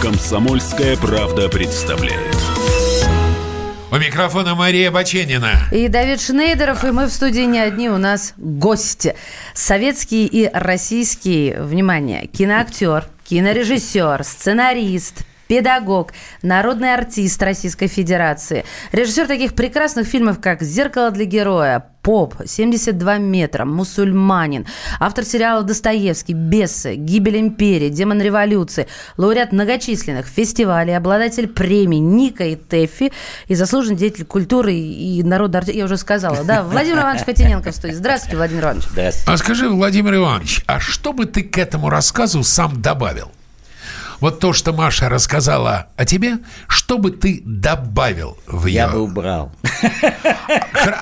Комсомольская правда представляет. У микрофона Мария Баченина. И Давид Шнейдеров, и мы в студии не одни, у нас гости. Советский и российский, внимание, киноактер, кинорежиссер, сценарист, педагог, народный артист Российской Федерации, режиссер таких прекрасных фильмов, как «Зеркало для героя», «Поп», «72 метра», «Мусульманин», автор сериалов «Достоевский», «Бесы», «Гибель империи», «Демон революции», лауреат многочисленных фестивалей, обладатель премий Ника и Тэффи и заслуженный деятель культуры и народа. Я уже сказала, да? Владимир Иванович Котененко в студии. Здравствуйте, Владимир Иванович. Здравствуйте. А скажи, Владимир Иванович, а что бы ты к этому рассказу сам добавил? Вот то, что Маша рассказала о тебе, что бы ты добавил в ее... Я бы убрал.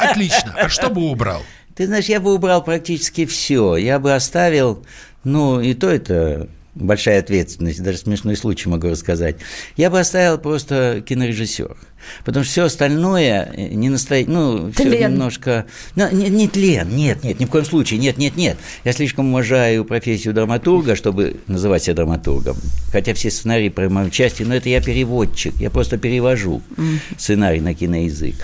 Отлично. А что бы убрал? Ты знаешь, я бы убрал практически все. Я бы оставил, ну, и то это большая ответственность, даже смешной случай могу рассказать. Я бы оставил просто кинорежиссер. Потому что все остальное э, не настоит, ну, все немножко... Ну, не, не тлен, нет, нет, ни в коем случае, нет, нет, нет. Я слишком уважаю профессию драматурга, чтобы называть себя драматургом. Хотя все сценарии про мою части, но это я переводчик, я просто перевожу сценарий на киноязык.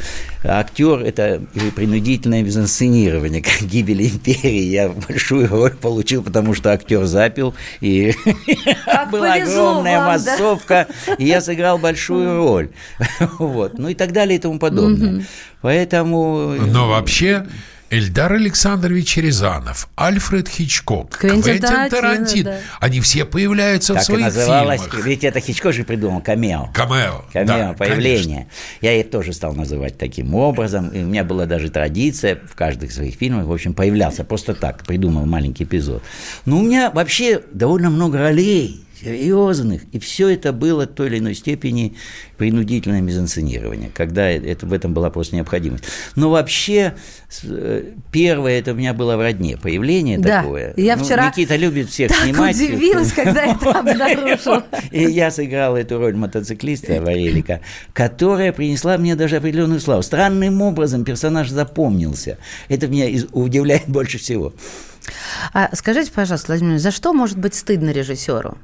А актер – это принудительное безинсценирование, как гибель империи. Я большую роль получил, потому что актер запил, и была огромная массовка, и я сыграл большую роль. Вот. Ну и так далее и тому подобное. Поэтому... Но вообще... Эльдар Александрович Рязанов, Альфред Хичкок, Квентин, Квентин Тарантино. Да. Они все появляются так в своих называлось, фильмах. Ведь это Хичкок же придумал, камео. Камео, Камео, да, появление. Конечно. Я их тоже стал называть таким образом. И у меня была даже традиция в каждых своих фильмах, в общем, появлялся просто так, придумал маленький эпизод. Но у меня вообще довольно много ролей серьезных. И все это было в той или иной степени принудительное мизансценирование, когда это, в этом была просто необходимость. Но вообще, э, первое это у меня было в родне, появление да, такое. Я ну, вчера Никита любит всех так снимать. удивилась, когда это обнаружил. И я сыграл эту роль мотоциклиста Варелика, которая принесла мне даже определенную славу. Странным образом персонаж запомнился. Это меня удивляет больше всего. А скажите, пожалуйста, Владимир, за что может быть стыдно режиссеру?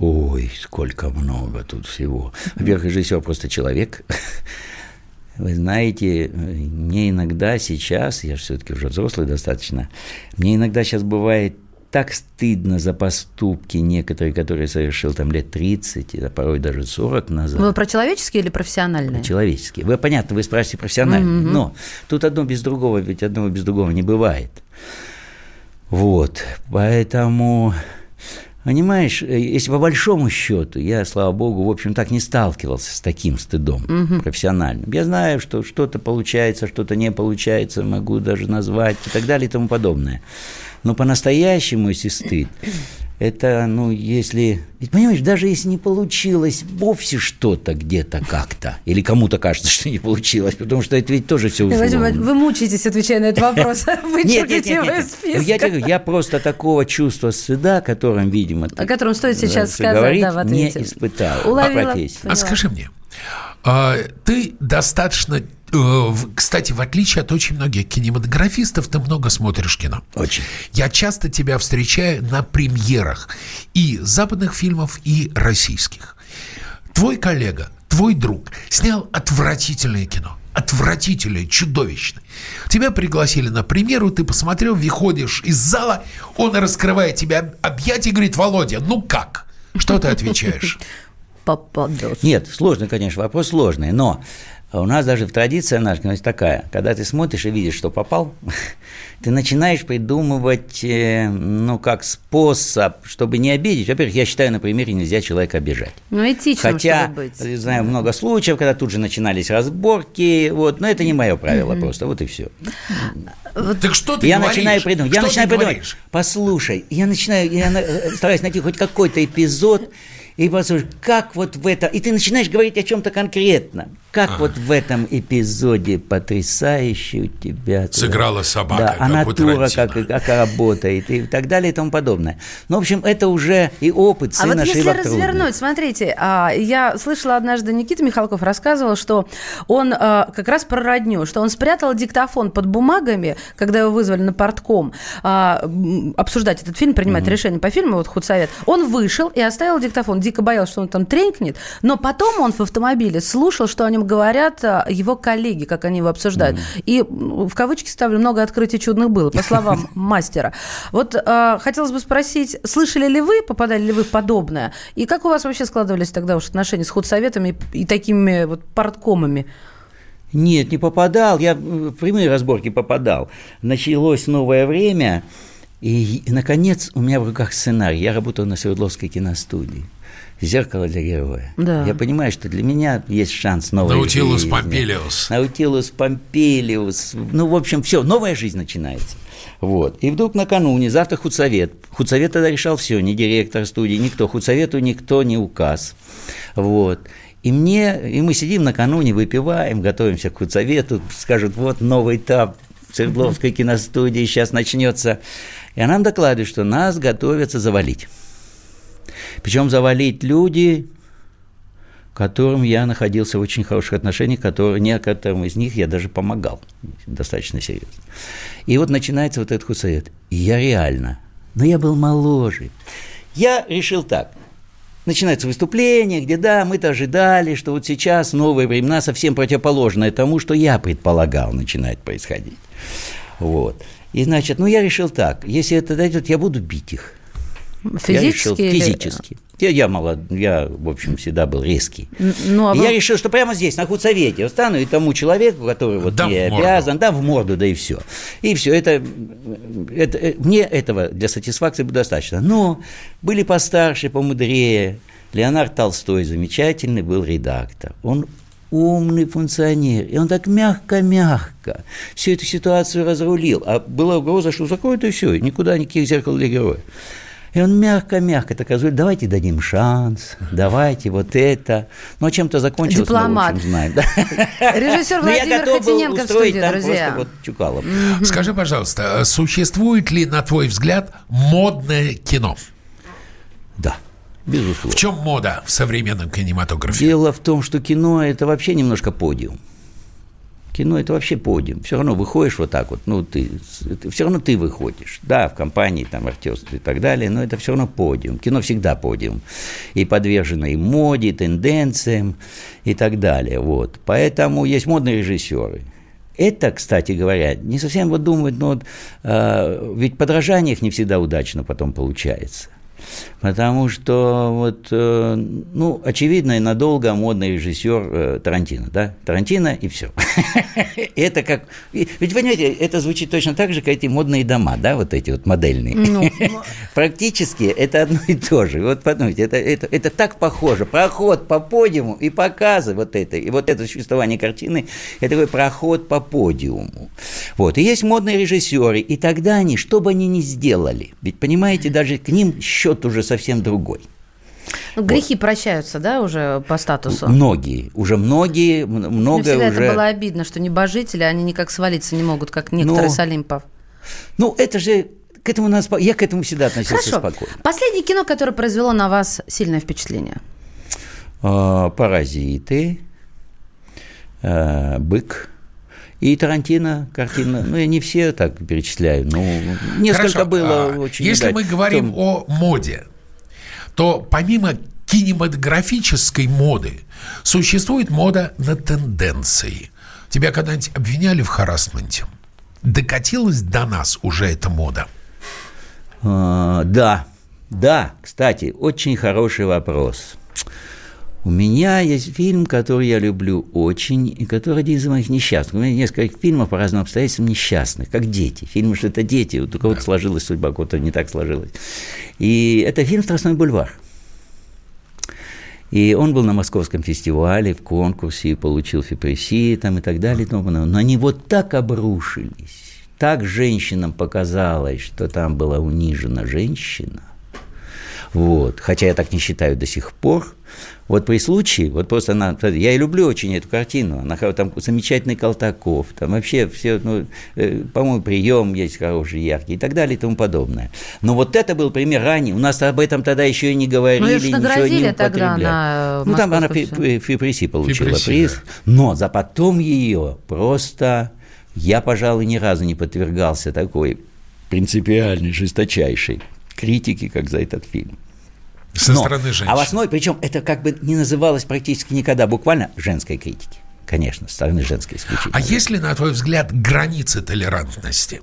Ой, сколько много тут всего. Во-первых, режиссер просто человек. Вы знаете, мне иногда сейчас, я же все-таки уже взрослый достаточно, мне иногда сейчас бывает так стыдно за поступки некоторые, которые совершил там лет 30, а порой даже 40 назад. Вы про человеческие или профессиональные? Про человеческие. Вы, понятно, вы спрашиваете профессиональные, mm-hmm. но тут одно без другого, ведь одного без другого не бывает. Вот, поэтому Понимаешь, э, если по большому счету, я, слава богу, в общем, так не сталкивался с таким стыдом угу. профессиональным. Я знаю, что что-то получается, что-то не получается, могу даже назвать и так далее и тому подобное. Но по-настоящему, если стыд, это, ну, если... Ведь, понимаешь, даже если не получилось вовсе что-то где-то как-то, или кому-то кажется, что не получилось, потому что это ведь тоже все условно. Вы мучаетесь, отвечая на этот вопрос. Вы нет, нет, нет, нет. Я, я просто такого чувства стыда, которым, видимо... О котором стоит сейчас сказать, да, в ответе. не испытал. Уловила, а, скажи мне, ты достаточно Э, кстати, в отличие от очень многих кинематографистов, ты много смотришь кино. Очень. Я часто тебя встречаю на премьерах и западных фильмов, и российских. Твой коллега, твой друг снял отвратительное кино. Отвратительное, чудовищное. Тебя пригласили на премьеру, ты посмотрел, выходишь из зала, он раскрывает тебе объятия и говорит, Володя, ну как? Что ты отвечаешь? Попадос. Нет, сложный, конечно, вопрос сложный, но у нас даже в традиции наша такая, когда ты смотришь и видишь, что попал, ты начинаешь придумывать, э, ну, как способ, чтобы не обидеть. Во-первых, я считаю, на примере нельзя человека обижать. Ну, этично, Хотя, быть. знаю много случаев, когда тут же начинались разборки, вот, но это не мое правило mm-hmm. просто, вот и все. Вот. Так что ты я говоришь? начинаю придумывать. Что я начинаю придумывать. Говоришь? Послушай, я начинаю, я стараюсь найти хоть какой-то эпизод, И послушай, как вот в это... И ты начинаешь говорить о чем-то конкретном. Как вот в этом эпизоде потрясающе у тебя... Сыграла собака, Да, как а у натура Тарантино. как, как работает и так далее и тому подобное. Ну, в общем, это уже и опыт А вот сына если Шива развернуть, смотрите, а, я слышала однажды, Никита Михалков рассказывал, что он а, как раз про родню, что он спрятал диктофон под бумагами, когда его вызвали на портком а, обсуждать этот фильм, принимать решение по фильму, вот худсовет. Он вышел и оставил диктофон, дико боялся, что он там тренькнет, но потом он в автомобиле слушал, что о нем говорят а, его коллеги, как они его обсуждают. И м, в кавычки ставлю, много открытий чудных было, по словам мастера. Вот а, хотелось бы спросить, слышали ли вы, попадали ли вы в подобное? И как у вас вообще складывались тогда уж отношения с худсоветами и, и такими вот парткомами? Нет, не попадал. Я в прямые разборки попадал. Началось новое время, и, наконец, у меня в руках сценарий. Я работал на Свердловской киностудии. «Зеркало для героя». Да. Я понимаю, что для меня есть шанс новой Наутилус жизни. Помпилиус. Наутилус Помпилиус. Ну, в общем, все, новая жизнь начинается. Вот. И вдруг накануне, завтра худсовет. Худсовет тогда решал все, ни директор студии, никто. Худсовету никто не указ. Вот. И мне, и мы сидим накануне, выпиваем, готовимся к худсовету, скажут, вот новый этап Свердловской киностудии сейчас начнется. И нам докладывают, что нас готовятся завалить. Причем завалить люди, которым я находился в очень хороших отношениях, которые, некоторым из них я даже помогал, достаточно серьезно. И вот начинается вот этот худсовет. И я реально, но я был моложе. Я решил так. Начинается выступление, где, да, мы-то ожидали, что вот сейчас новые времена совсем противоположное тому, что я предполагал начинает происходить. Вот. И, значит, ну, я решил так, если это дойдет, я буду бить их. Я решил Физически? или- физически. Я, я молод, я, в общем, всегда был резкий. Ну, а вы- я решил, что прямо здесь, на худсовете, встану и тому человеку, который вот Дам мне обязан, дам в морду, да и все. И все, это, это, э, мне этого для сатисфакции будет достаточно. Но были постарше, помудрее. Леонард Толстой замечательный был редактор. Он умный функционер, и он так мягко-мягко всю эту ситуацию разрулил. А была угроза, что закроют и все, никуда никаких зеркал для героя. И он мягко-мягко так разрулил, давайте дадим шанс, давайте вот это. Ну, а чем-то закончилось, Дипломат. мы, в общем, знаем. да. Режиссер Но я Владимир Хотиненко в устроить студии, там друзья. просто вот Чукалов. Скажи, пожалуйста, а существует ли, на твой взгляд, модное кино? Да, безусловно. В чем мода в современном кинематографе? Дело в том, что кино – это вообще немножко подиум. Кино – это вообще подиум. Все равно выходишь вот так вот, ну, ты, все равно ты выходишь. Да, в компании, там, артисты и так далее, но это все равно подиум. Кино всегда подиум. И подвержено и моде, и тенденциям, и так далее. Вот. Поэтому есть модные режиссеры. Это, кстати говоря, не совсем вот думают, но вот, э, ведь подражание их не всегда удачно потом получается. Потому что вот, э, ну, очевидно, и надолго модный режиссер э, Тарантино, да? Тарантино и все. Это как... Ведь, понимаете, это звучит точно так же, как эти модные дома, да, вот эти вот модельные. Ну, Практически это одно и то же. Вот подумайте, это, это, это так похоже. Проход по подиуму и показы вот это. И вот это существование картины, это такой проход по подиуму. Вот. И есть модные режиссеры, и тогда они, что бы они ни сделали, ведь, понимаете, даже к ним счет уже совсем другой. ну, грехи прощаются, да, уже по статусу? Многие, уже многие, м- Мне много всегда уже... это было обидно, что небожители, они никак свалиться не могут, как некоторые Ну, с Олимпов. Ну, это же... К этому спо- Я к этому всегда относился Хорошо. спокойно. Последнее кино, которое произвело на вас сильное впечатление. А, Паразиты, а, Бык. И Тарантино картина, ну, я не все так перечисляю, но несколько Хорошо, было а, очень... Если да, мы говорим том- о моде, то помимо кинематографической моды существует мода на тенденции. Тебя когда-нибудь обвиняли в харасменте? Докатилась до нас уже эта мода? А, да, да, кстати, очень хороший вопрос. У меня есть фильм, который я люблю очень, и который один из моих несчастных. У меня несколько фильмов по разным обстоятельствам несчастных, как дети. Фильмы, что это дети, вот у кого-то сложилась судьба, у кого-то не так сложилась. И это фильм «Страстной бульвар». И он был на московском фестивале, в конкурсе, и получил фипрессии там и так далее. И тому подобное. Но они вот так обрушились, так женщинам показалось, что там была унижена женщина. Вот. Хотя я так не считаю до сих пор. Вот при случае, вот просто она, я и люблю очень эту картину, она там замечательный Колтаков, там вообще все, ну, э, по-моему, прием есть хороший, яркий и так далее и тому подобное. Но вот это был пример ранний, у нас об этом тогда еще и не говорили, ну, ничего не тогда на Ну, там она Фиприси получила Фиприси, приз, да. но за потом ее просто, я, пожалуй, ни разу не подвергался такой принципиальной, жесточайшей критики, как за этот фильм. Со Но, стороны женщин. А в основе, причем это как бы не называлось практически никогда, буквально женской критики. Конечно, со стороны женской исключительно. А есть ли, на твой взгляд, границы толерантности?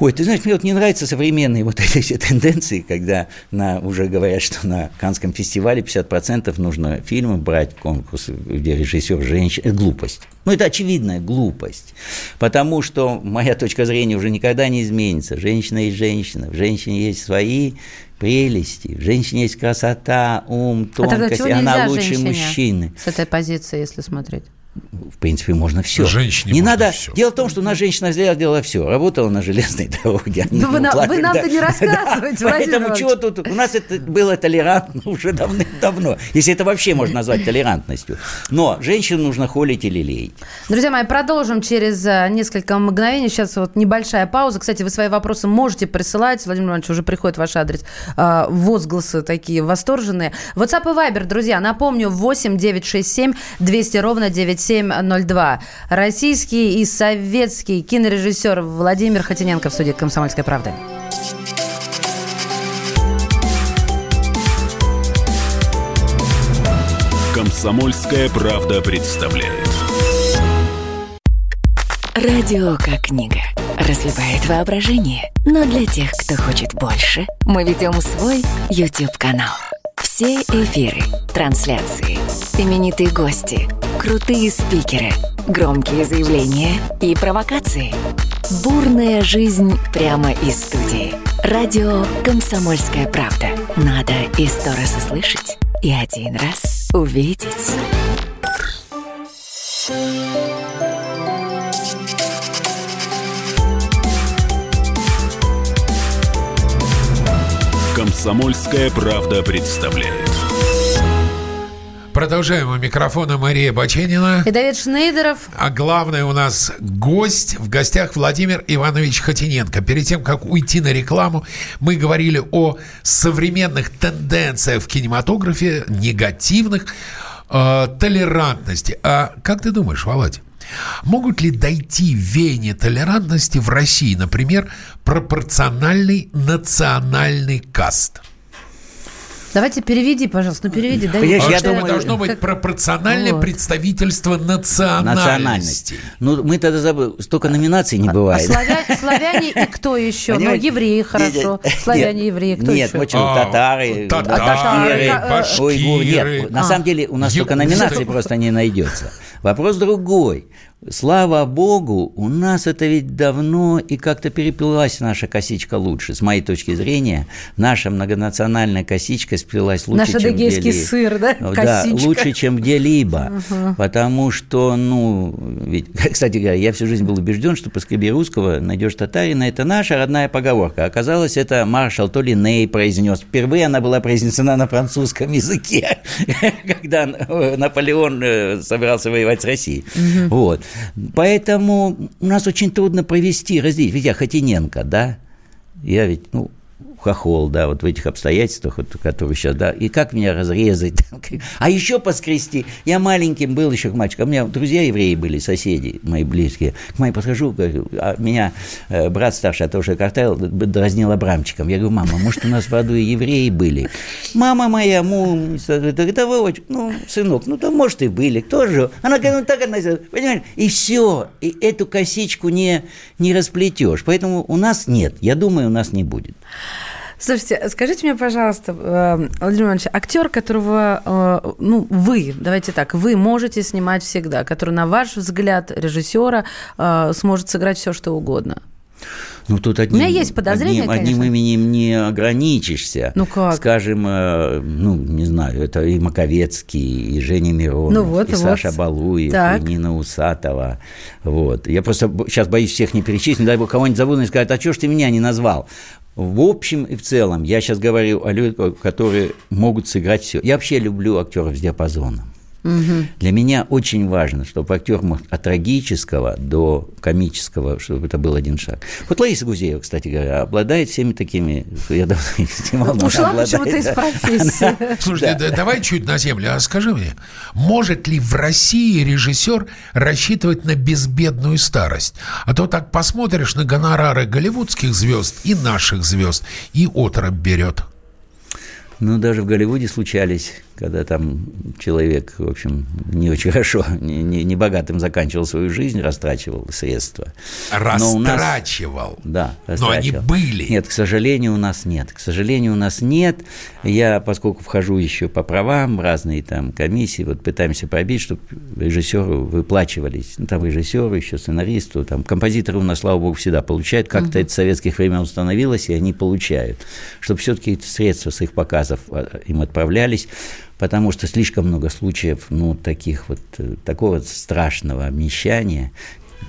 Ой, ты знаешь, мне вот не нравятся современные вот эти все тенденции, когда на, уже говорят, что на Канском фестивале 50% нужно фильмы брать, конкурс, где режиссер женщина. Это глупость. Ну, это очевидная глупость. Потому что моя точка зрения уже никогда не изменится. Женщина есть женщина. В женщине есть свои прелести. В женщине есть красота, ум, тонкость, а и она лучше мужчины. С этой позиции, если смотреть в принципе, можно все. Женщине не можно надо. Все. Дело в том, что наша женщина сделала все. Работала на железной дороге. Ну, вы, на, вы нам-то не рассказываете, Поэтому чего тут? У нас это было толерантно уже давным-давно. Если это вообще можно назвать толерантностью. Но женщину нужно холить или леять. Друзья мои, продолжим через э, несколько мгновений. Сейчас вот небольшая пауза. Кстати, вы свои вопросы можете присылать. Владимир Иванович, уже приходит ваш адрес. Э, возгласы такие восторженные. WhatsApp и Viber, друзья, напомню, 8 967 200 ровно 9 9702. Российский и советский кинорежиссер Владимир Хотиненко в студии «Комсомольской правды». «Комсомольская правда» представляет. Радио как книга. Разливает воображение. Но для тех, кто хочет больше, мы ведем свой YouTube-канал. Все эфиры, трансляции, именитые гости, крутые спикеры, громкие заявления и провокации. Бурная жизнь прямо из студии. Радио «Комсомольская правда». Надо и сто раз услышать, и один раз увидеть. «Комсомольская правда» представляет. Продолжаем у микрофона Мария Баченина. И Давид Шнейдеров. А главное у нас гость. В гостях Владимир Иванович Хотиненко. Перед тем, как уйти на рекламу, мы говорили о современных тенденциях в кинематографе, негативных, э, толерантности. А как ты думаешь, Володь? Могут ли дойти веяние толерантности в России, например, пропорциональный национальный каст? Давайте переведи, пожалуйста, ну переведи. Дай я, я думаю, должно быть как... пропорциональное вот. представительство национальности. национальности. Ну, мы тогда забыли, столько номинаций не а, бывает. А славя... славяне и кто еще? Ну, евреи, хорошо. Славяне, евреи, кто нет, еще? Нет, а, татары, татары, башкиры. Нет, на самом деле у нас столько номинаций просто не найдется. Вопрос другой. Слава богу, у нас это ведь давно и как-то переплелась наша косичка лучше. С моей точки зрения, наша многонациональная косичка сплелась лучше, Наш чем где-либо. сыр, да? Да, лучше, чем где-либо. Угу. Потому что, ну, ведь, кстати говоря, я всю жизнь был убежден, что поскреби русского найдешь татарина, это наша родная поговорка. Оказалось, это маршал то ли Ней произнес. Впервые она была произнесена на французском языке, когда Наполеон э, собирался воевать с Россией. Угу. Вот. Поэтому у нас очень трудно провести, разделить. Ведь я Хотиненко, да? Я ведь, ну, хохол, да, вот в этих обстоятельствах, вот, которые сейчас, да, и как меня разрезать, а еще поскрести. Я маленьким был еще мальчиком, у меня друзья евреи были, соседи мои близкие. К моей подхожу, говорю, а меня э, брат старший, а то уже картел, дразнил Абрамчиком. Я говорю, мама, может, у нас в аду и евреи были? Мама моя, му, это вы, ну, сынок, ну, то, может, и были, кто же? Она говорит, ну, так она, понимаешь, и все, и эту косичку не, не расплетешь. Поэтому у нас нет, я думаю, у нас не будет. Слушайте, скажите мне, пожалуйста, э, Владимир Иванович, актер, которого, э, ну, вы, давайте так, вы можете снимать всегда, который, на ваш взгляд, режиссера, э, сможет сыграть все, что угодно. Ну, тут одним, У меня есть подозрение, одним, одним именем не ограничишься. Ну как? Скажем, э, ну, не знаю, это и Маковецкий, и Женя Миронов, Ну вот, и вот. Саша Балуев, Так. и Нина Усатова. Вот. Я просто сейчас боюсь всех не перечислить, дай бог кого-нибудь забуду и сказать, а что ж ты меня не назвал? В общем и в целом, я сейчас говорю о людях, которые могут сыграть все. Я вообще люблю актеров с диапазоном. Для меня очень важно, чтобы актер мог от трагического до комического, чтобы это был один шаг. Вот Лариса Гузеева, кстати говоря, обладает всеми такими, я давно не снимал, но Ушла она почему-то из да. профессии. Слушай, да- давай чуть на землю. А скажи мне, может ли в России режиссер рассчитывать на безбедную старость? А то так посмотришь на гонорары голливудских звезд и наших звезд, и отраб берет. Ну, даже в Голливуде случались, когда там человек, в общем, не очень хорошо, не, не- не богатым заканчивал свою жизнь, растрачивал средства. Но у нас- Растрачивал. Да, Но они растрачивал. были. Нет, к сожалению, у нас нет. К сожалению, у нас нет. Я, поскольку вхожу еще по правам, разные там комиссии, вот пытаемся пробить, чтобы режиссеру выплачивались. Ну, там режиссеру, еще сценаристу, там композиторы у нас, слава богу, всегда получают. Как-то это с советских времен установилось, и они получают. Чтобы все-таки эти средства с их показов а, им отправлялись, потому что слишком много случаев, ну, таких вот, э, такого страшного обнищания,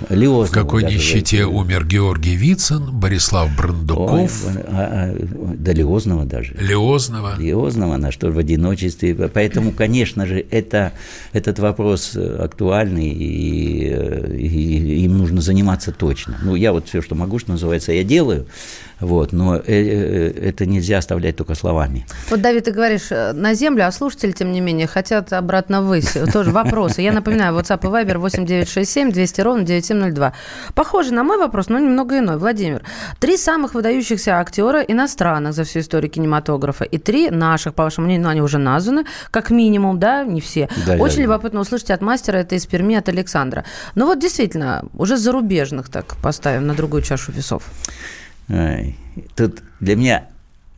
В Лиозного какой даже, нищете умер Георгий Вицин, Борислав Ой, Брандуков, а, а, до Лиозного даже. Леозного. Лиозного, на что в одиночестве. Поэтому, конечно же, это, этот вопрос э, актуальный, и, э, и им нужно заниматься точно. Ну, я вот все, что могу, что называется, я делаю, вот, но э, э, это нельзя оставлять только словами. Вот, Давид, ты говоришь э, на землю, а слушатели, тем не менее, хотят обратно ввысь. Тоже вопросы. Я напоминаю, WhatsApp и Viber 8967 200 ровно 9702. Похоже на мой вопрос, но немного иной. Владимир, три самых выдающихся актера иностранных за всю историю кинематографа и три наших, по вашему мнению, ну, они уже названы, как минимум, да, не все. Да, Очень да. любопытно услышать от мастера, это из Перми, от Александра. Ну вот действительно, уже зарубежных так поставим на другую чашу весов. Ай, Тут для меня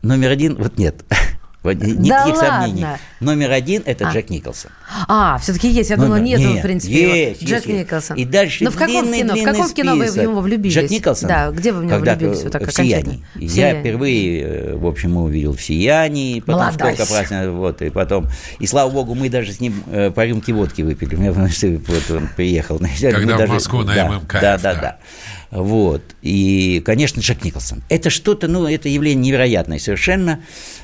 номер один, вот нет, никаких Да сомнений. ладно? Номер один – это А. Джек Николсон. А, все-таки есть. Я Ну думала, да, нет, нет, в принципе. есть, его. Джек есть. Николсон. И дальше Ну, в каком длинный, кино? В каком кино вы в него влюбились? Джек Николсон. Да, где вы в него Когда влюбились? Вот так в. «Сиянии». В Я «Сиянии». впервые, э, в общем, увидел в «Сиянии», потом Молодой. сколько праздников, вот, и потом, и слава богу, мы даже с ним э, по рюмке водки выпили. У меня, потому что вот он приехал. Мы Когда в даже- Москву на да, ММК, Да, да, да. да. Вот. И, конечно, Джек Николсон. Это что-то, ну, это явление невероятное совершенно.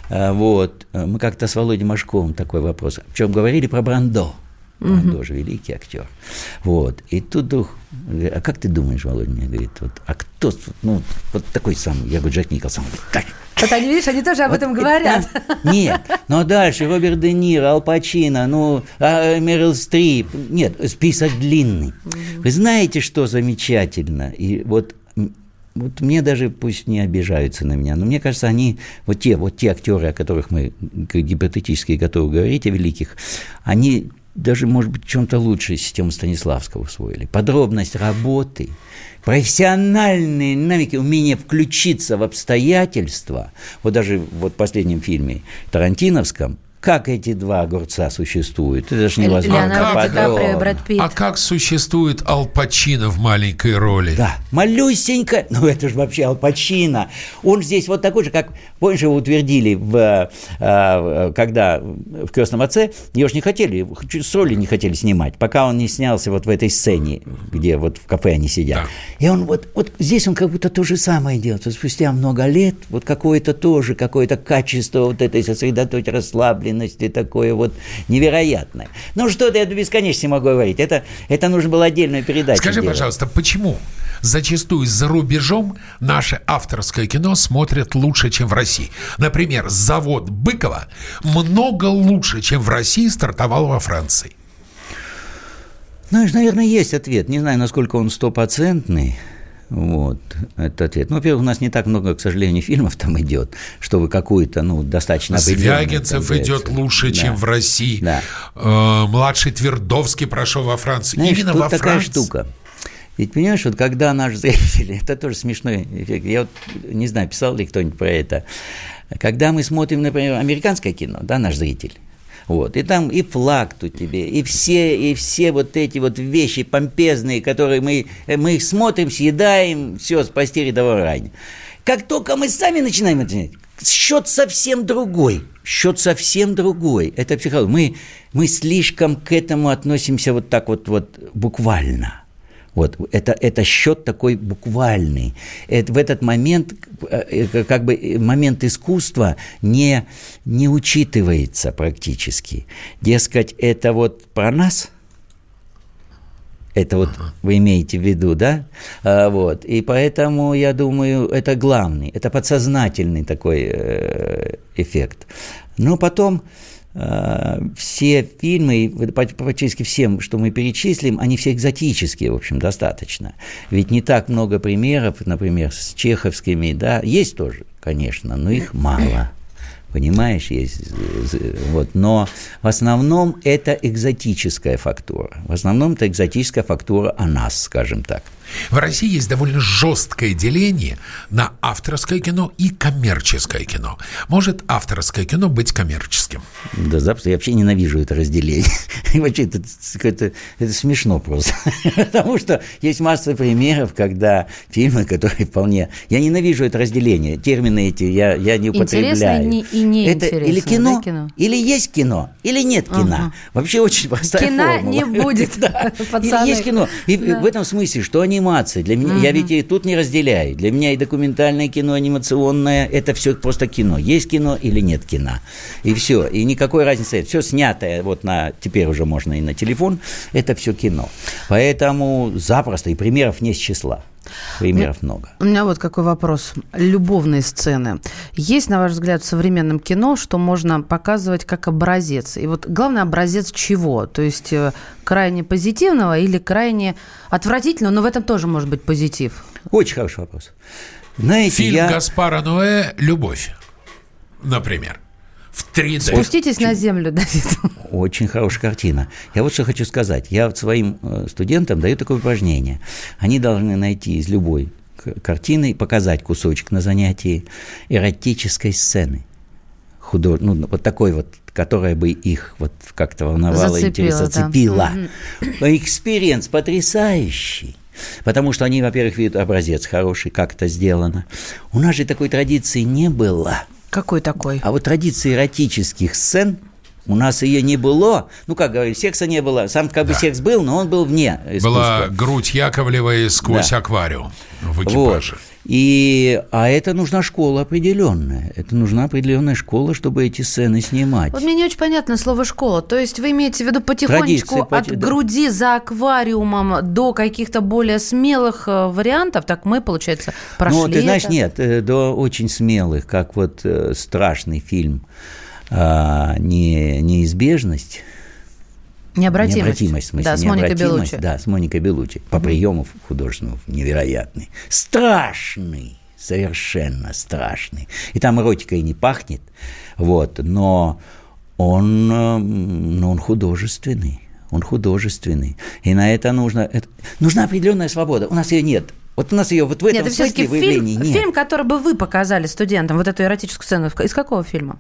А, Вот. Мы как-то с Володей Машковым такой вопрос. В чем говорили про Брандо. Брандо же великий актер. Вот. И тут вдруг, говорит, а как ты думаешь, Володя, мне говорит, вот, а кто, ну, вот такой самый, я говорю, Джек Николсон. Он говорит, «Так, Вот они, видишь, они тоже об вот этом это- говорят. Нет, но дальше Роберт Де Ниро, Ал Пачино, ну, а, Мерил Стрип. Нет, список длинный. Вы знаете, что замечательно? И вот вот мне даже пусть не обижаются на меня, но мне кажется, они, вот те, вот те актеры, о которых мы гипотетически готовы говорить, о великих, они даже, может быть, чем-то лучше систему Станиславского усвоили. Подробность работы, профессиональные навыки, умение включиться в обстоятельства. Вот даже вот в последнем фильме Тарантиновском, как эти два огурца существуют, это же невозможно. Брэд Питт. А как существует Ал Пачино в маленькой роли? Да, малюсенько, ну это же вообще Ал Пачино. Он здесь вот такой же, как, помнишь, его утвердили, в, э, когда в «Крестном отце», его же не хотели, с роли не хотели снимать, пока он не снялся вот в этой сцене, где вот в кафе они сидят. Да. И он вот, вот здесь он как будто то же самое делает. Вот спустя много лет вот какое-то тоже, какое-то качество вот этой сосредоточенности, расслабленности такое вот невероятное. Ну что-то я до бесконечности могу говорить. Это, это нужно было отдельную передачу Скажи, делать. пожалуйста, почему зачастую за рубежом наше авторское кино смотрят лучше, чем в России? Например, завод Быкова много лучше, чем в России стартовал во Франции. Знаешь, наверное, есть ответ. Не знаю, насколько он стопроцентный. Вот, этот ответ. Ну, во-первых, у нас не так много, к сожалению, фильмов там идет, чтобы какую-то, ну, достаточно Звягинцев идет лучше, Да. чем в России. Да. Э, младший Твердовский прошел во Франции. Знаешь, Именно во такая Франции. штука. Ведь понимаешь, вот когда наш зритель, это тоже смешной эффект, я вот не знаю, писал ли кто-нибудь про это, когда мы смотрим, например, американское кино, да, наш зритель, Вот. И там и флаг тут тебе, и все, и все вот эти вот вещи помпезные, которые мы, мы их смотрим, съедаем, все, спасти рядового ранее. Как только мы сами начинаем это счет совсем другой. Счет совсем другой. Это психология. Мы, мы слишком к этому относимся вот так вот, вот буквально. Вот, это, это счет такой буквальный. Это, в этот момент, э, как бы момент искусства не, не учитывается практически. Дескать, это вот про нас – это вот вы имеете в виду, да? А, вот. И поэтому, я думаю, это главный, это подсознательный такой э, эффект. Но потом э, все фильмы, практически всем, что мы перечислим, они все экзотические, в общем, достаточно. Ведь не так много примеров, например, с чеховскими, да, есть тоже, конечно, но их мало понимаешь, есть, вот, но в основном это экзотическая фактура, в основном это экзотическая фактура о нас, скажем так. В России есть довольно жесткое деление на авторское кино и коммерческое кино. Может авторское кино быть коммерческим? Да, запросто. Я вообще ненавижу это разделение. И вообще, это, это, это смешно просто. Потому что есть масса примеров, когда фильмы, которые вполне... Я ненавижу это разделение. Термины эти я, я не употребляю. Интересно не. Это или кино, да, кино, или есть кино, или нет кино. Ага. Вообще очень простая Кино формула. не будет, да. Или есть кино. И да. в этом смысле, что анимация. Для меня, угу. я ведь и тут не разделяю. Для меня и документальное кино, анимационное, это все просто кино. Есть кино или нет кино. И все. И никакой разницы. Все снятое, вот на, теперь уже можно и на телефон, это все кино. Поэтому запросто, и примеров не с числа. Примеров много. У меня вот какой вопрос. Любовные сцены. Есть, на ваш взгляд, в современном кино, что можно показывать как образец? И вот главный образец чего? То есть э, крайне позитивного или крайне отвратительного, но в этом тоже может быть позитив? Очень хороший вопрос. Знаете, Фильм я... Гаспара Ноэ «Любовь», например в 3D. Спуститесь на землю, Давид. Очень хорошая картина. Я вот что хочу сказать. Я своим э, студентам даю такое упражнение. Они должны найти из любой картины, показать кусочек на занятии эротической сцены. Худож... Ну, вот такой вот, которая бы их вот как-то волновала, интересно, зацепила. Да. Experience потрясающий. Потому что они, во-первых, видят образец хороший, как это сделано. У нас же такой традиции не было. Какой такой? А вот традиции эротических сцен у нас ее не было. Ну, как говорили, секса не было. Сам как бы секс был, но он был вне искусства. Была грудь Яковлевой сквозь да. аквариум в экипаже. Вот. И, а это нужна школа определенная. Это нужна определенная школа, чтобы эти сцены снимать. Вот мне не очень понятно слово школа. То есть вы имеете в виду потихонечку Традиции, от да. груди за аквариумом до каких-то более смелых э, вариантов? Так мы, получается, прошли Ну, ты знаешь, это? нет, э, до очень смелых, как вот э, страшный фильм а, не, «Неизбежность». Необратимость. Необратимость, в смысле. Да, с Моникой Белучи. Да, с Моникой Белучи. По угу. приему художественному невероятный. Страшный, совершенно страшный. И там эротика и не пахнет, вот, но он, ну, он художественный. Он художественный. И на это нужно... Это, нужна определенная свобода. У нас ее нет. Вот у нас ее вот в этом нет, смысле выявлении фильм, нет. Фильм, который бы вы показали студентам, вот эту эротическую сцену, из какого фильма?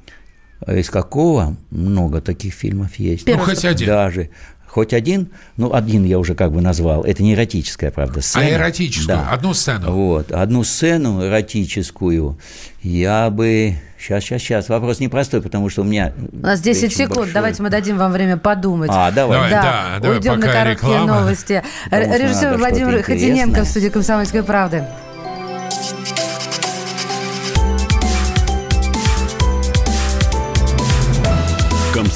Из какого? Много таких фильмов есть. Ну, хоть один. Даже. Хоть один, ну, один я уже как бы назвал. Это не эротическая, правда, сцена. А эротическую? Да. Одну сцену? Вот. Одну сцену эротическую я бы... Сейчас, сейчас, сейчас. Вопрос непростой, потому что у меня... У нас 10 секунд. Большой. Давайте мы дадим вам время подумать. А, давай. давай да, да, Уйдем на короткие реклама. новости. Режиссер Владимир Ходиненко в студии «Комсомольской правды».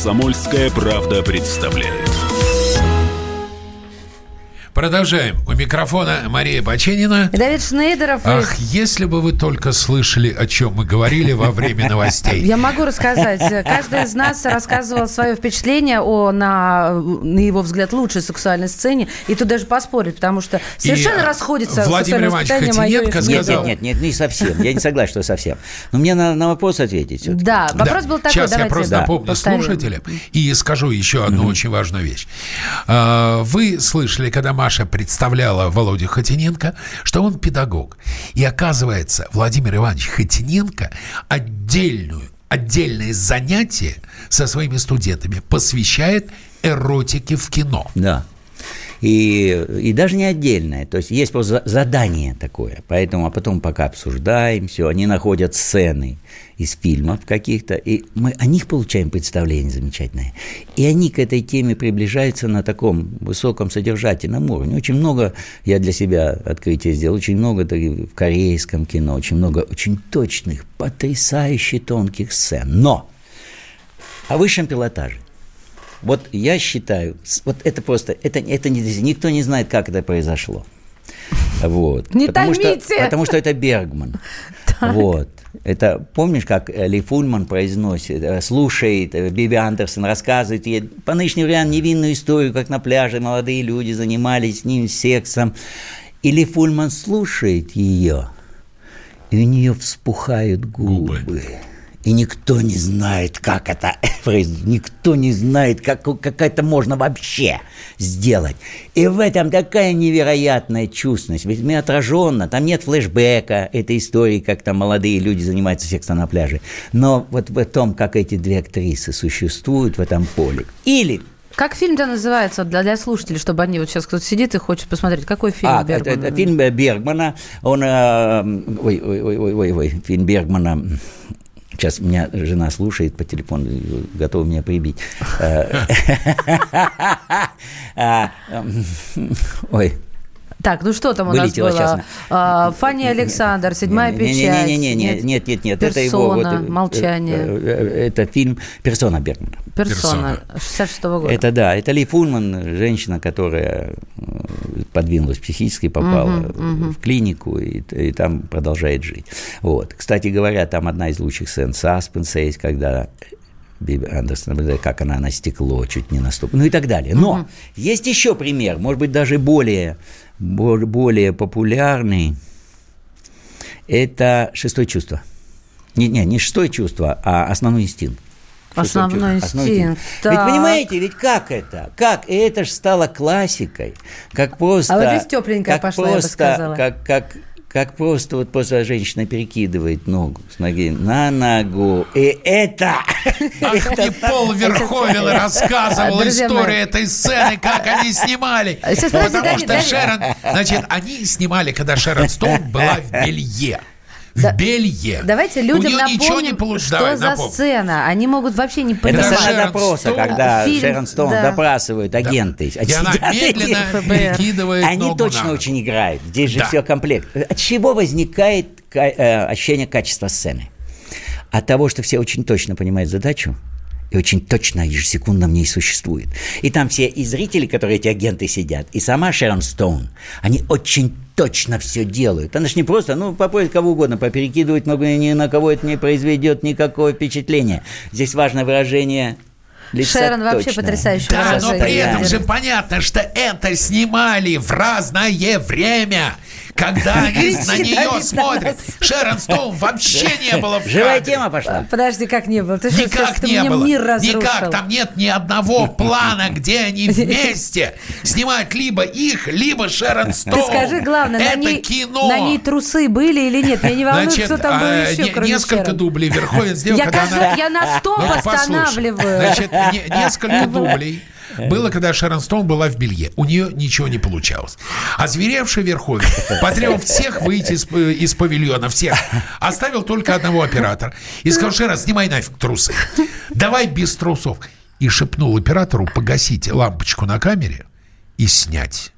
«Комсомольская правда» представляет. Продолжаем. У микрофона Мария Баченина. И Давид Шнейдеров. Ах, если бы вы только слышали, о чем мы говорили во время новостей. Я могу рассказать. Каждый из нас рассказывал свое впечатление о, на, на его взгляд, лучшей сексуальной сцене. И тут даже поспорить, потому что совершенно И, расходится Владимир Иванович Хотиненко. Нет, сказал- нет, нет, нет, не совсем. Я не согласен, что совсем. Но мне на, на вопрос ответить. всё-таки. Да, вопрос Да. был такой. Сейчас я давайте просто да, напомню повторим. слушателям и скажу еще одну очень важную вещь. А, Вы слышали, когда Маша представляла Володю Хотиненко, что он педагог. И оказывается, Владимир Иванович Хотиненко отдельную, отдельное занятие со своими студентами посвящает эротике в кино. Да. И, и даже не отдельное. То есть есть просто за- задание такое. Поэтому, а потом пока обсуждаем все, они находят сцены из фильмов каких-то, и мы о них получаем представление замечательное. И они к этой теме приближаются на таком высоком содержательном уровне. Очень много, я для себя открытие сделал, очень много в корейском кино, очень много очень точных, потрясающе тонких сцен. Но о высшем пилотаже. Вот я считаю, вот это просто, это, это не, никто не знает, как это произошло. Вот. Не потому что, томите! потому что это Бергман. Вот. Это помнишь, как э, Ли Фульман произносит, э, слушает, э, Биби Андерсон рассказывает ей по нынешнему времени невинную историю, как на пляже молодые люди занимались с ним сексом. И Ли Фульман слушает ее, и у нее вспухают губы. И никто не знает, как это. Никто не знает, как, как это можно вообще сделать. И в этом такая невероятная чувственность. Ведь мы отраженно, там нет флешбека этой истории, как там молодые люди занимаются сексом на пляже. Но вот в том, как эти две актрисы существуют в этом поле. Или Как фильм-то называется для, для слушателей, чтобы они вот сейчас кто-то сидит и хочет посмотреть, какой фильм А, это, Бергмана? это фильм э, Бергмана. Он, э, ой, ой, ой, ой, ой, ой, фильм Бергмана. Сейчас меня жена слушает по телефону, готова меня прибить. Э, эм, Ой, Так, ну что там у Вылетело нас было? А, Фанни Александр, седьмая печать. Не-не-не, нет, нет, нет, это его. вот, молчание. Это фильм «Персона Бергмана». Персона, 66-го года. Это да, это Ли Фульман, женщина, которая подвинулась психически, попала в клинику и, и там продолжает жить. Вот. Кстати говоря, там одна из лучших сцен саспенса есть, когда Биби Андерсон, как она на стекло чуть не наступила, ну и так далее. Но есть еще пример, может быть, даже более, бо- более популярный. Это «Шестое чувство». Не, не, не «Шестое чувство», а «Основной инстинкт». Шестое Основной инстинкт. Ведь понимаете, ведь как это? Как? И это же стало классикой. Как просто... А вот здесь тепленькая как пошла, я бы просто, сказала. Как, как, как просто вот просто женщина перекидывает ногу с ноги на ногу. И это... Ах, мне Пол Верховен рассказывал Друзья историю мои. этой сцены, как они снимали. Сейчас, Потому что. Шерон... Значит, они снимали, когда Шерон Стоун была в белье. В Да- белье. Давайте людям не напомним, получилось. что Давай, за напомни. сцена. Они могут вообще не Это понимать. Шерон сцена допроса, Стоун. когда Фильм, Шерон Стоун да. допрашивают агенты. И она Сидят медленно перекидывает Они ногу точно на очень играют. Здесь же Да. все комплект. От чего возникает ка- э, ощущение качества сцены? От того, что все очень точно понимают задачу и очень точно ежесекундно в ней существует. И там все и зрители, которые эти агенты сидят, и сама Шерон Стоун, они очень точно все делают. Она же не просто, ну, попросит кого угодно, поперекидывать, но ни на кого это не произведет никакого впечатления. Здесь важно выражение лица Шерон вообще точное. потрясающее Да, но при этом же понятно, что это снимали в разное время. Когда они на нее смотрят. Шерон Стоун вообще не было в Живая тема пошла. Подожди, как не было? Ты что, Никак не было. мир разрушил. Никак. Там нет ни одного плана, где они вместе снимают либо их, либо Шерон Стоун. Ты скажи, главное, Это на ней, кино. на ней трусы были или нет? Меня не волнует, Значит, кто там был а, еще, не- кроме несколько Шерон. дублей Верховен сделал, Я, когда она... я на стоп Ну, останавливаю. Значит, не- несколько дублей было, когда Шерон Стоун была в белье. У нее ничего не получалось. Озверевший Верховен потребовал всех выйти из, э, из павильона, всех. Оставил только одного оператора. И сказал, Шерон, снимай нафиг трусы. Давай без трусов. И шепнул оператору погасить лампочку на камере и снять.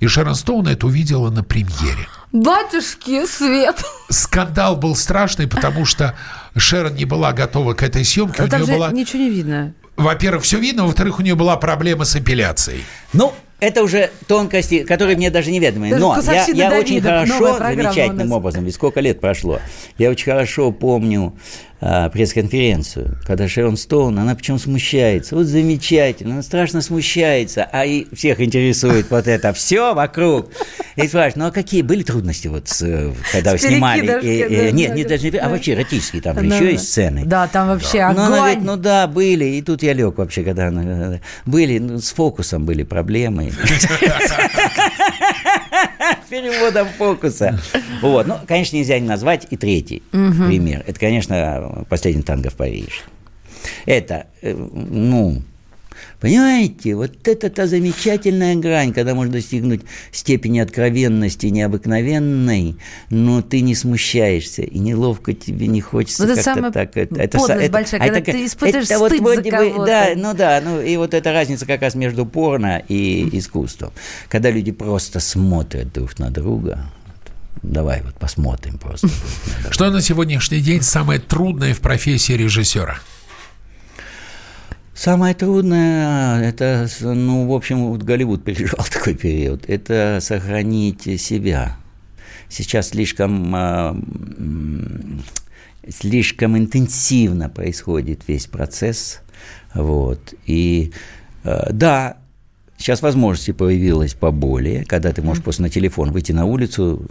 И Шерон Стоун это увидела на премьере. Батюшки, свет. Скандал был страшный, потому что Шерон не была готова к этой съемке. У Там нее же была, ничего не видно. Во-первых, все видно, во-вторых, у нее была проблема с эпиляцией. Ну, это уже тонкости, которые мне даже неведомы. Даже Но я, я очень хорошо, замечательным образом, ведь сколько лет прошло, я очень хорошо помню пресс-конференцию, когда Шерон Стоун, она причем смущается. Вот замечательно, она страшно смущается, а и всех интересует вот это все вокруг. И спрашивают, ну а какие были трудности вот, с, э, когда вы снимали? перекидышки, И- и- да, нет, да, не да. даже не, а Да. вообще эротические там Да, еще да. есть сцены. Да, там вообще Ну, она говорит, огонь. ну да, были, и тут я лег вообще, когда она... Были, ну, с фокусом были проблемы. Переводом фокуса. Вот, ну, конечно, нельзя не назвать и третий пример. Это, конечно, «Последний танго в Париже». Это, э, ну, Понимаете, вот это та замечательная грань, когда можно достигнуть степени откровенности необыкновенной, но ты не смущаешься, и неловко тебе не хочется Вот это как-то самая так. Это, это, это- большая, а когда это- ты испытываешь это вот стыд вроде за бы- кого-то. Да, ну да, ну и вот эта разница как раз между порно и искусством. Когда люди просто смотрят друг на друга, давай вот посмотрим просто. Что на сегодняшний день самое трудное в профессии режиссера? Самое трудное, это, ну, в общем, вот Голливуд переживал такой период, это сохранить себя. Сейчас слишком, а, слишком интенсивно происходит весь процесс, вот, и э, да, сейчас возможности появилось поболее, когда ты можешь просто на телефон выйти на улицу,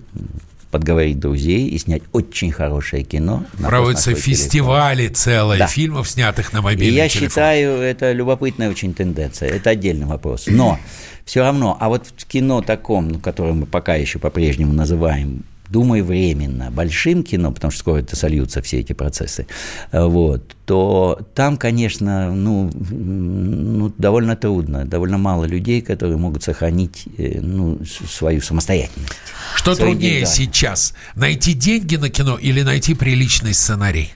подговорить друзей и снять очень хорошее кино. Проводятся свой телефон. фестивали целые, Да. фильмов, снятых на И мобильный я телефон. считаю, это любопытная очень тенденция. Это отдельный вопрос. Но все равно, а вот в кино таком, ну, которое мы пока еще по-прежнему называем, думаю, временно, большим кино, потому что скоро это сольются все эти процессы, э, вот, то там, конечно, ну, ну, довольно трудно, довольно мало людей, которые могут сохранить э, ну, свою самостоятельность. Что Свои труднее деньги. сейчас? Найти деньги на кино или найти приличный сценарий?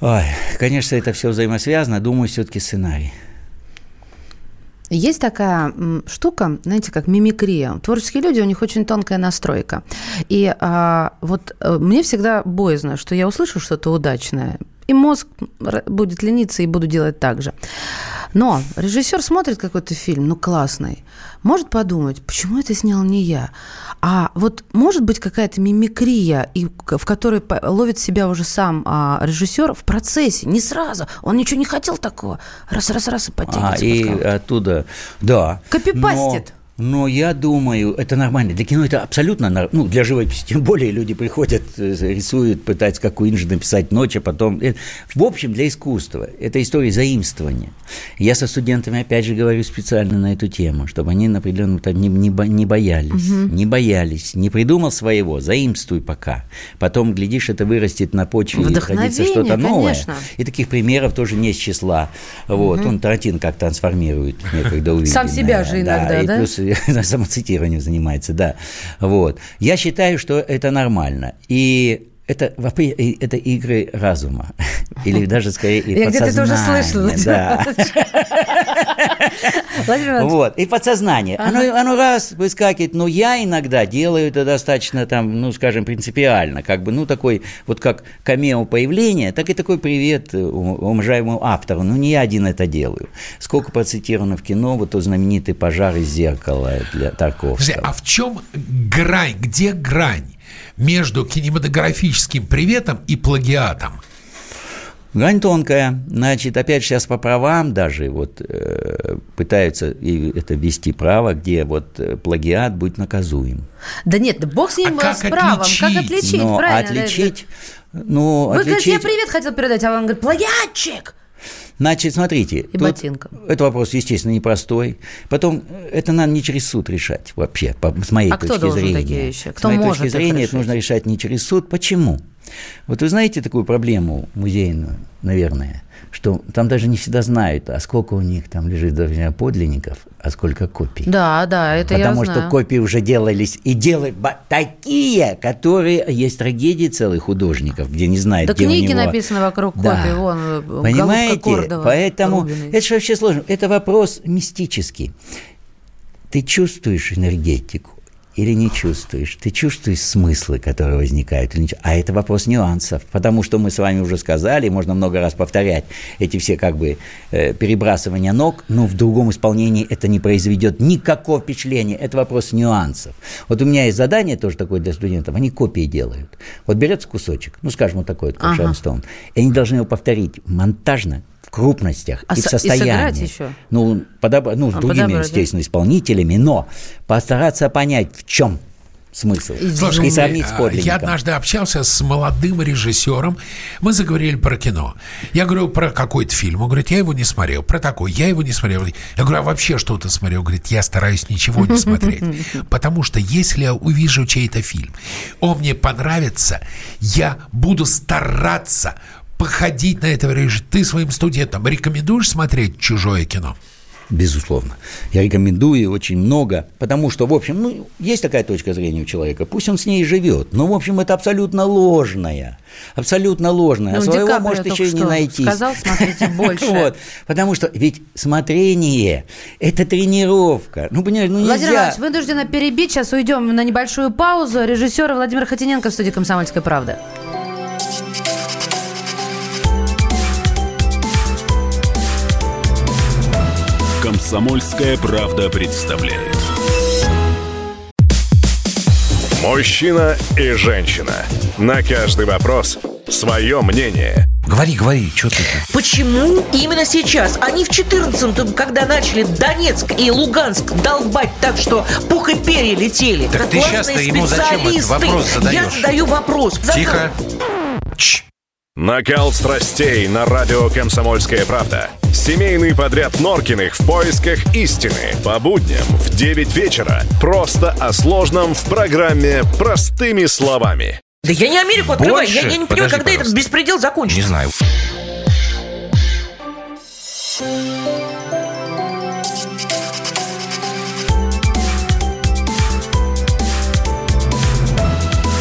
Ой, конечно, это все взаимосвязано, думаю, все-таки сценарий. Есть такая штука, знаете, как мимикрия. Творческие люди, у них очень тонкая настройка. И а, вот э, мне всегда боязно, что я услышу что-то удачное, и мозг будет лениться и буду делать так же. Но режиссер смотрит какой-то фильм, ну классный, может подумать, почему это снял не я. А вот может быть какая-то мимикрия, и в которой ловит себя уже сам а, режиссер в процессе, не сразу. Он ничего не хотел такого. Раз-раз-раз и А, подтягивается. и под кого-то. оттуда, да. Копипастит. Но, но я думаю, это нормально. Для кино это абсолютно нормально. Ну, для живописи тем более люди приходят, э, рисуют, пытаются как Куин же написать ночь, а потом... э, В общем, для искусства. Это история заимствования. Я со студентами, опять же, говорю специально на эту тему, чтобы они на определенном этапе не, не, бо- не боялись. Не боялись. Не придумал своего, заимствуй пока. Потом, глядишь, это вырастет на почве и родится что-то новое. конечно. И таких примеров тоже не с числа. Вот. Он Тарантино как трансформирует увиденное. Сам себя же иногда, и да? плюс самоцитированием занимается, да. Вот. Я считаю, что это нормально. И это, это игры разума. Или даже скорее и Я где-то это уже слышала. Да. Вот, и подсознание. Оно, оно раз выскакивает, но я иногда делаю это достаточно там, ну, скажем, принципиально, как бы, ну, такой, вот как камео появление, так и такой привет э, уважаемому автору. Ну, не я один это делаю. Сколько процитировано в кино, вот тот знаменитый пожар из зеркала для Тарковского. а в чем грань? Где грань между кинематографическим приветом и плагиатом? Грань тонкая. Значит, опять сейчас по правам даже вот э, пытаются и это ввести право, где вот э, плагиат будет наказуем. Да нет, да бог с ним, А с как правом. Как отличить? отличить, Но правильно? да, отличить, ну, Вы говорите, я отличить... привет хотел передать, а он говорит, плагиатчик. Значит, смотрите. тут ботинка. Это вопрос, естественно, непростой. Потом, э, это надо не через суд решать вообще, по- с моей А кто точки должен зрения. такие вещи? С Кто моей может точки зрения, решить? это нужно решать не через суд. Почему? Вот вы знаете такую проблему музейную, наверное, что там даже не всегда знают, а сколько у них там лежит например, подлинников, а сколько копий. Да, да, это я Потому знаю. что копии уже делались и делают такие, которые есть трагедии целых художников, где не знают, Да где у книги него- написаны вокруг Да. копий, вон, э, «Голубка Понимаете? Кордова», Поэтому Рубиной. это же вообще сложно. Это вопрос мистический. Ты чувствуешь энергетику, или не чувствуешь? Ты чувствуешь смыслы, которые возникают? Или не... А это вопрос нюансов, потому что мы с вами уже сказали, можно много раз повторять эти все как бы э, перебрасывания ног, но в другом исполнении это не произведет никакого впечатления. Это вопрос нюансов. Вот у меня есть задание тоже такое для студентов, они копии делают. Вот берется кусочек, ну, скажем, вот такой вот, как ага. Шарнстоун, и они должны его повторить монтажно, крупностях а и в состоянии. И еще? Ну, подоб... ну, с а, другими, подобрать, естественно, да? исполнителями, но постараться понять, в чем смысл. Слушай, и сравнить с подлинником. я однажды общался с молодым режиссером, мы заговорили про кино. Я говорю про какой-то фильм, он говорит, я его не смотрел, про такой, я его не смотрел. Я говорю, а вообще что то смотрел? Он говорит, я стараюсь ничего не смотреть, потому что если я увижу чей-то фильм, он мне понравится, я буду стараться походить на этого режиссера. Ты своим студентам рекомендуешь смотреть чужое кино? Безусловно. Я рекомендую очень много, потому что, в общем, ну, есть такая точка зрения у человека, пусть он с ней живет, но, в общем, это абсолютно ложная, абсолютно ложная, ну, а своего может еще и не найти. Сказал, смотрите больше. вот, потому что ведь смотрение – это тренировка. Ну, понимаешь, ну Владимир нельзя. Иванович, вынуждены перебить, сейчас уйдем на небольшую паузу. Режиссер Владимир Хотиненко в студии «Комсомольской правды». «Комсомольская правда» представляет. Мужчина и женщина. На каждый вопрос свое мнение. Говори, говори, что ты? Почему именно сейчас? Они в 14-м, когда начали Донецк и Луганск долбать так, что пух и перья летели. Так ты сейчас-то ему зачем этот вопрос задаешь? Я задаю вопрос. Тихо. Чш. Накал страстей на радио «Комсомольская правда». Семейный подряд Норкиных в поисках истины. По будням в 9 вечера. Просто о сложном в программе «Простыми словами». Да я не Америку открываю. Я, я не понимаю, когда пожалуйста. этот беспредел закончится. Не знаю.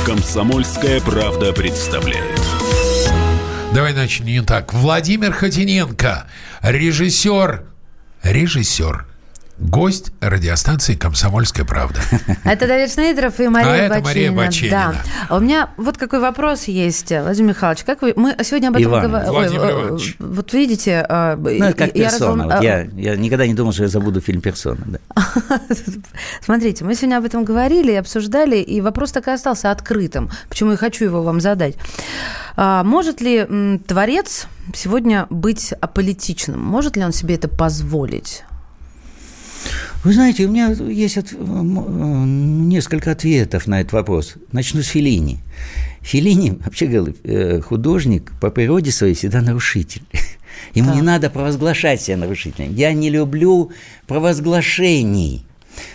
«Комсомольская правда» представляет. Давай начнем так. Владимир Хотиненко, режиссер, режиссер, гость радиостанции «Комсомольская правда». Это Давид Шнейдеров и Мария а Бачинина. это Мария Бачинина. Да. А у меня вот какой вопрос есть, Владимир Михайлович. Как вы... Мы сегодня об этом говорили. Владимир Ой, Иванович. Вот видите... А, ну, это как я «Персона». Разум... Вот я, я никогда не думал, что я забуду фильм «Персона». Да. Смотрите, мы сегодня об этом говорили, обсуждали, и вопрос так и остался открытым. Почему я хочу его вам задать. А, может ли творец сегодня быть аполитичным? Может ли он себе это позволить? Вы знаете, у меня есть от, несколько ответов на этот вопрос. Начну с Филини. Филини, вообще говоря, э, художник по природе своей всегда нарушитель. Ему да. не надо провозглашать себя нарушителем. Я не люблю провозглашений.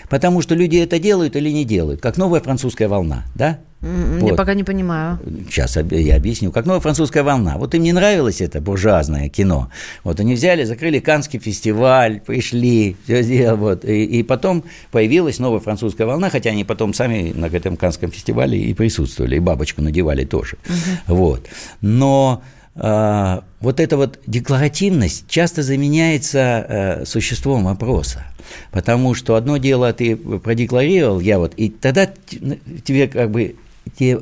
Потому что люди это делают или не делают, как новая французская волна, да? Вот. Я пока не понимаю. Сейчас я объясню. Как новая французская волна. Вот им не нравилось это буржуазное кино. Вот они взяли, закрыли Канский фестиваль, пришли, все сделали. Вот. И, и потом появилась новая французская волна, хотя они потом сами на этом Канском фестивале и присутствовали, и бабочку надевали тоже. Угу. Вот. Но а, вот эта вот декларативность часто заменяется э, существом вопроса. Потому что одно дело ты продекларировал, я вот, и тогда тебе как бы тебе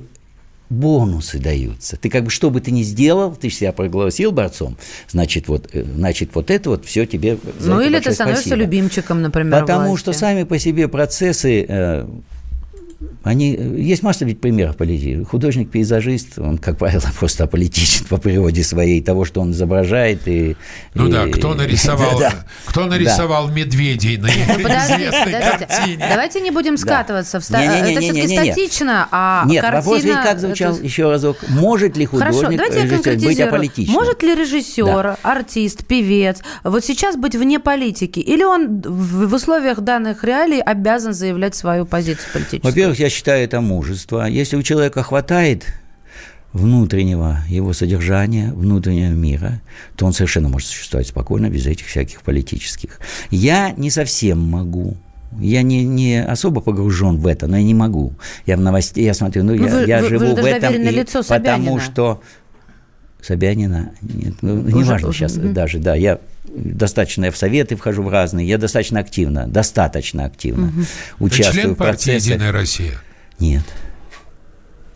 бонусы даются. Ты как бы что бы ты ни сделал, ты себя прогласил борцом, значит вот, э, значит вот это вот все тебе. За ну или ты становишься спасибо. любимчиком, например. Потому власти. что сами по себе процессы э, они, есть масса ведь примеров политики. Художник-пейзажист, он, как правило, просто аполитичен по природе своей, того, что он изображает. И, ну и, да, кто нарисовал, да. кто нарисовал да. медведей на ну, известной картине? Давайте не будем скатываться. В ста... не, не, не, это все-таки статично, а Нет, картина... вопрос ведь как звучал это... еще разок. Может ли художник Хорошо, быть аполитичным? Может ли режиссер, да. артист, певец вот сейчас быть вне политики? Или он в условиях данных реалий обязан заявлять свою позицию политическую? Во-первых, я считаю это мужество. Если у человека хватает внутреннего его содержания, внутреннего мира, то он совершенно может существовать спокойно без этих всяких политических. Я не совсем могу. Я не, не особо погружен в это, но я не могу. Я в новости, я смотрю, ну, ну я, вы, я вы, живу вы в этом, и, лицо потому что Собянина, нет, ну, не важно сейчас угу. даже, да, я достаточно я в советы вхожу в разные, я достаточно активно, достаточно активно Ты участвую член в партии процессах. «Единая Россия»? Нет.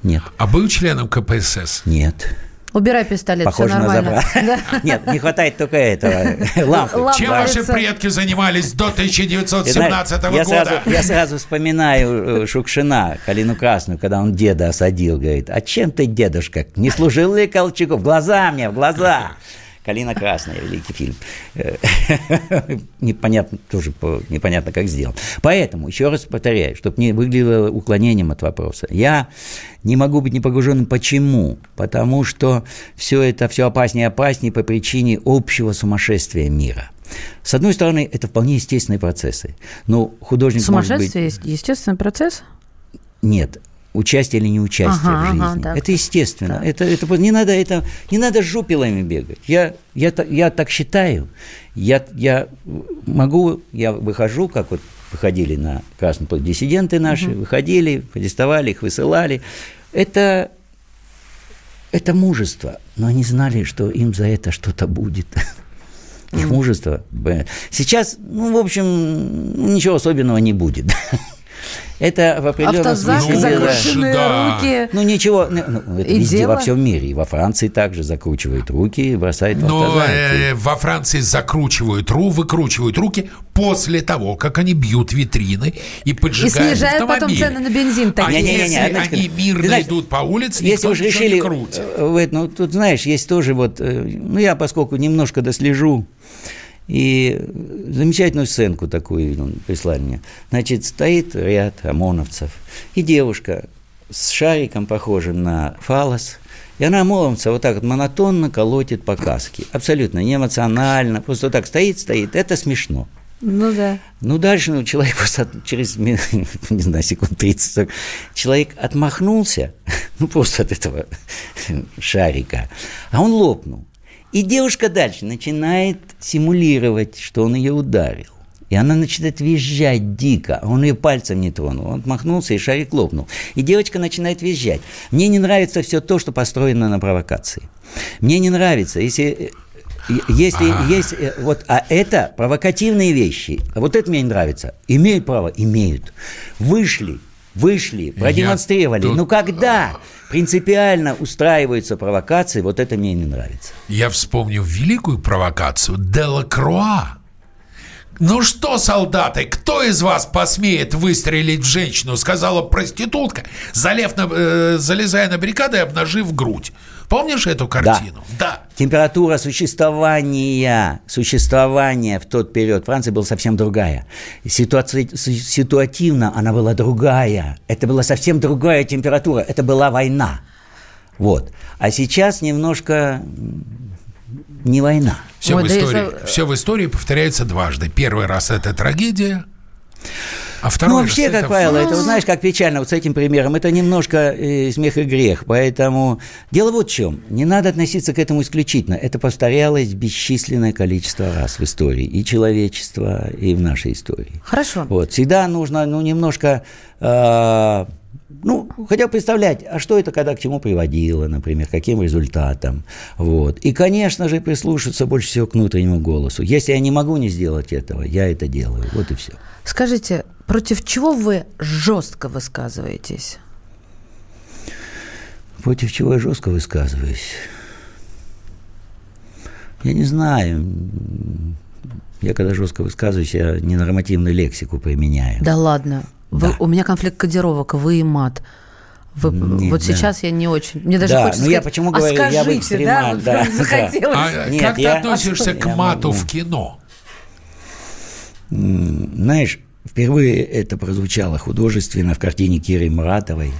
Нет. А был членом КПСС? Нет. Убирай пистолет, Похоже все на нормально. забра. Да. Нет, не хватает только этого. Лампы. Лампы. Чем ваши предки занимались до Ты знаешь, 1917 я года? Сразу, я сразу вспоминаю э, Шукшина, Калину Красную, когда он деда осадил, говорит, а чем ты, дедушка, не служил ли Колчаков? В глаза мне, в глаза. Калина Красная, великий фильм. Э, Непонятно, тоже по- непонятно, как сделан. Поэтому, еще раз повторяю, чтобы не выглядело уклонением от вопроса, я не могу быть не погруженным. Почему? Потому что все это все опаснее и опаснее по причине общего сумасшествия мира. С одной стороны, это вполне естественные процессы. Но художник может быть... Сумасшествие естественный процесс? Нет, участие или неучастие Ага, в жизни. ага, так. это естественно. Это, это, просто- не надо это, не надо с жупелами бегать. Я, я, я так считаю. Я, я могу, я выхожу, как вот выходили на Красный площадь диссиденты наши, выходили, протестовали, их высылали. Это, это мужество, но они знали, что им за это что-то будет. Их мужество. Сейчас, ну, в общем, ничего особенного не будет. Это в определенном Автозак, смысле закрученные да. руки. Ну ничего, ну, ну, это И везде дело? во всем мире, и во Франции также закручивают руки и бросают в Но э, во Франции закручивают ру, выкручивают руки после того, как они бьют витрины и И поджигают снижают потом автомобили. цены на бензин. А такие. Не-не-не, если одну они мирно знаешь, идут по улице, Если никто уж ничего решили, не крутит. э, ну, тут, знаешь, есть тоже вот, э, ну, я поскольку немножко дослежу, и замечательную сценку такую прислали мне. Значит, стоит ряд ОМОНовцев, и девушка с шариком, похожим на фалос, и она ОМОНовца вот так вот монотонно колотит по каске. Абсолютно не эмоционально, просто вот так стоит, стоит. Это смешно. Ну да. Ну, дальше ну, человек просто через, не знаю, секунд 30, человек отмахнулся, ну, просто от этого шарика, а он лопнул. И девушка дальше начинает симулировать, что он ее ударил. И она начинает визжать дико, а он ее пальцем не тронул. Он отмахнулся, и шарик лопнул. И девочка начинает визжать. Мне не нравится все то, что построено на провокации. Мне не нравится, если э, если есть э, вот, а это провокативные вещи, вот это мне не нравится. Имеют право, имеют. Вышли, вышли, продемонстрировали. тут- Ну когда принципиально устраиваются провокации, вот это мне не нравится. Я вспомнил великую провокацию Делакруа. Ну что, солдаты, кто из вас посмеет выстрелить в женщину, сказала проститутка, залев на, э, залезая на баррикады и обнажив грудь. Помнишь эту картину? Да. Температура существования, существования в тот период Франции была совсем другая. Ситуаци- с- ситуативно она была другая. Это была совсем другая температура. Это была война. Вот. А сейчас немножко не война. Все, Ой, в да истории, если- все в истории повторяется дважды. Первый раз это трагедия, а второй Ну, вообще, это как правило, фарс. это, вот знаешь, как печально вот с этим примером, это немножко э, смех и грех, поэтому дело вот в чем, не надо относиться к этому исключительно, это повторялось бесчисленное количество раз в истории, и человечества, и в нашей истории. Хорошо. Вот, всегда нужно, ну, немножко, э, ну, хотя бы представлять, а что это когда к чему приводило, например, каким результатам, вот. И, конечно же, прислушаться больше всего к внутреннему голосу. Если я не могу не сделать этого, я это делаю, вот и все. Скажите, против чего вы жестко высказываетесь? Против чего я жестко высказываюсь? Я не знаю. Я когда жестко высказываюсь, я ненормативную лексику применяю. Да ладно. Вы- Да. У меня конфликт кодировок, вы и мат. Вы- Нет, вот да. сейчас я не очень. Мне даже Да, хочется ну я сказать, почему «А говорю, я бы скажите, да, да, да. А Нет, как ты я- относишься к я мату могу. в кино? Знаешь, впервые это прозвучало художественно в картине Киры Муратовой,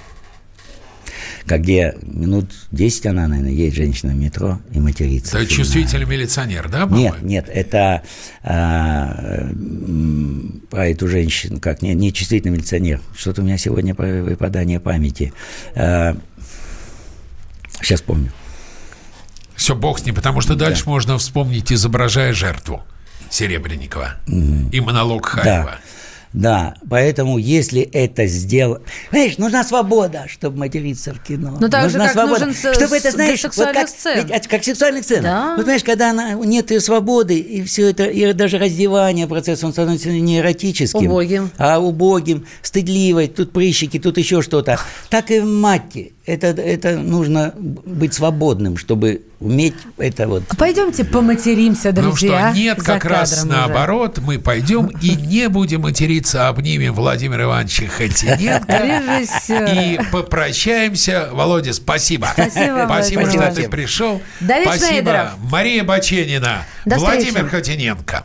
как где минут 10 она, наверное, едет женщина в метро и матерится. Это чувствительный милиционер, да, Нет, по-моему? нет, это а, про эту женщину, как не, не чувствительный милиционер. Что-то у меня сегодня выпадание памяти. сейчас помню. Все, бог с ним, потому что дальше можно вспомнить, изображая жертву Серебренникова и монолог Хаева. Да, поэтому если это сделать... Понимаешь, нужна свобода, чтобы материться в кино. Ну, так нужна же, как свобода. нужен чтобы это, знаешь, вот как, сцен. ведь, а, как сексуальных сцен. Да. Вот понимаешь, когда она, нет ее свободы, и все это, и даже раздевание процесс, он становится не эротическим. Убогим. А убогим, стыдливой, тут прыщики, тут еще что-то. Так и в матте. Это, это нужно быть свободным, чтобы уметь это вот... Пойдемте поматеримся, Ну друзья. что, нет, как раз уже. наоборот, мы пойдем и не будем материться, обнимем Владимира Ивановича Режиссера. и попрощаемся. Володя, спасибо. Спасибо, Спасибо, Владимир что ты пришел. Давид Спасибо, Шнейдеров. Мария Баченина, До Владимир встречи. Хотиненко.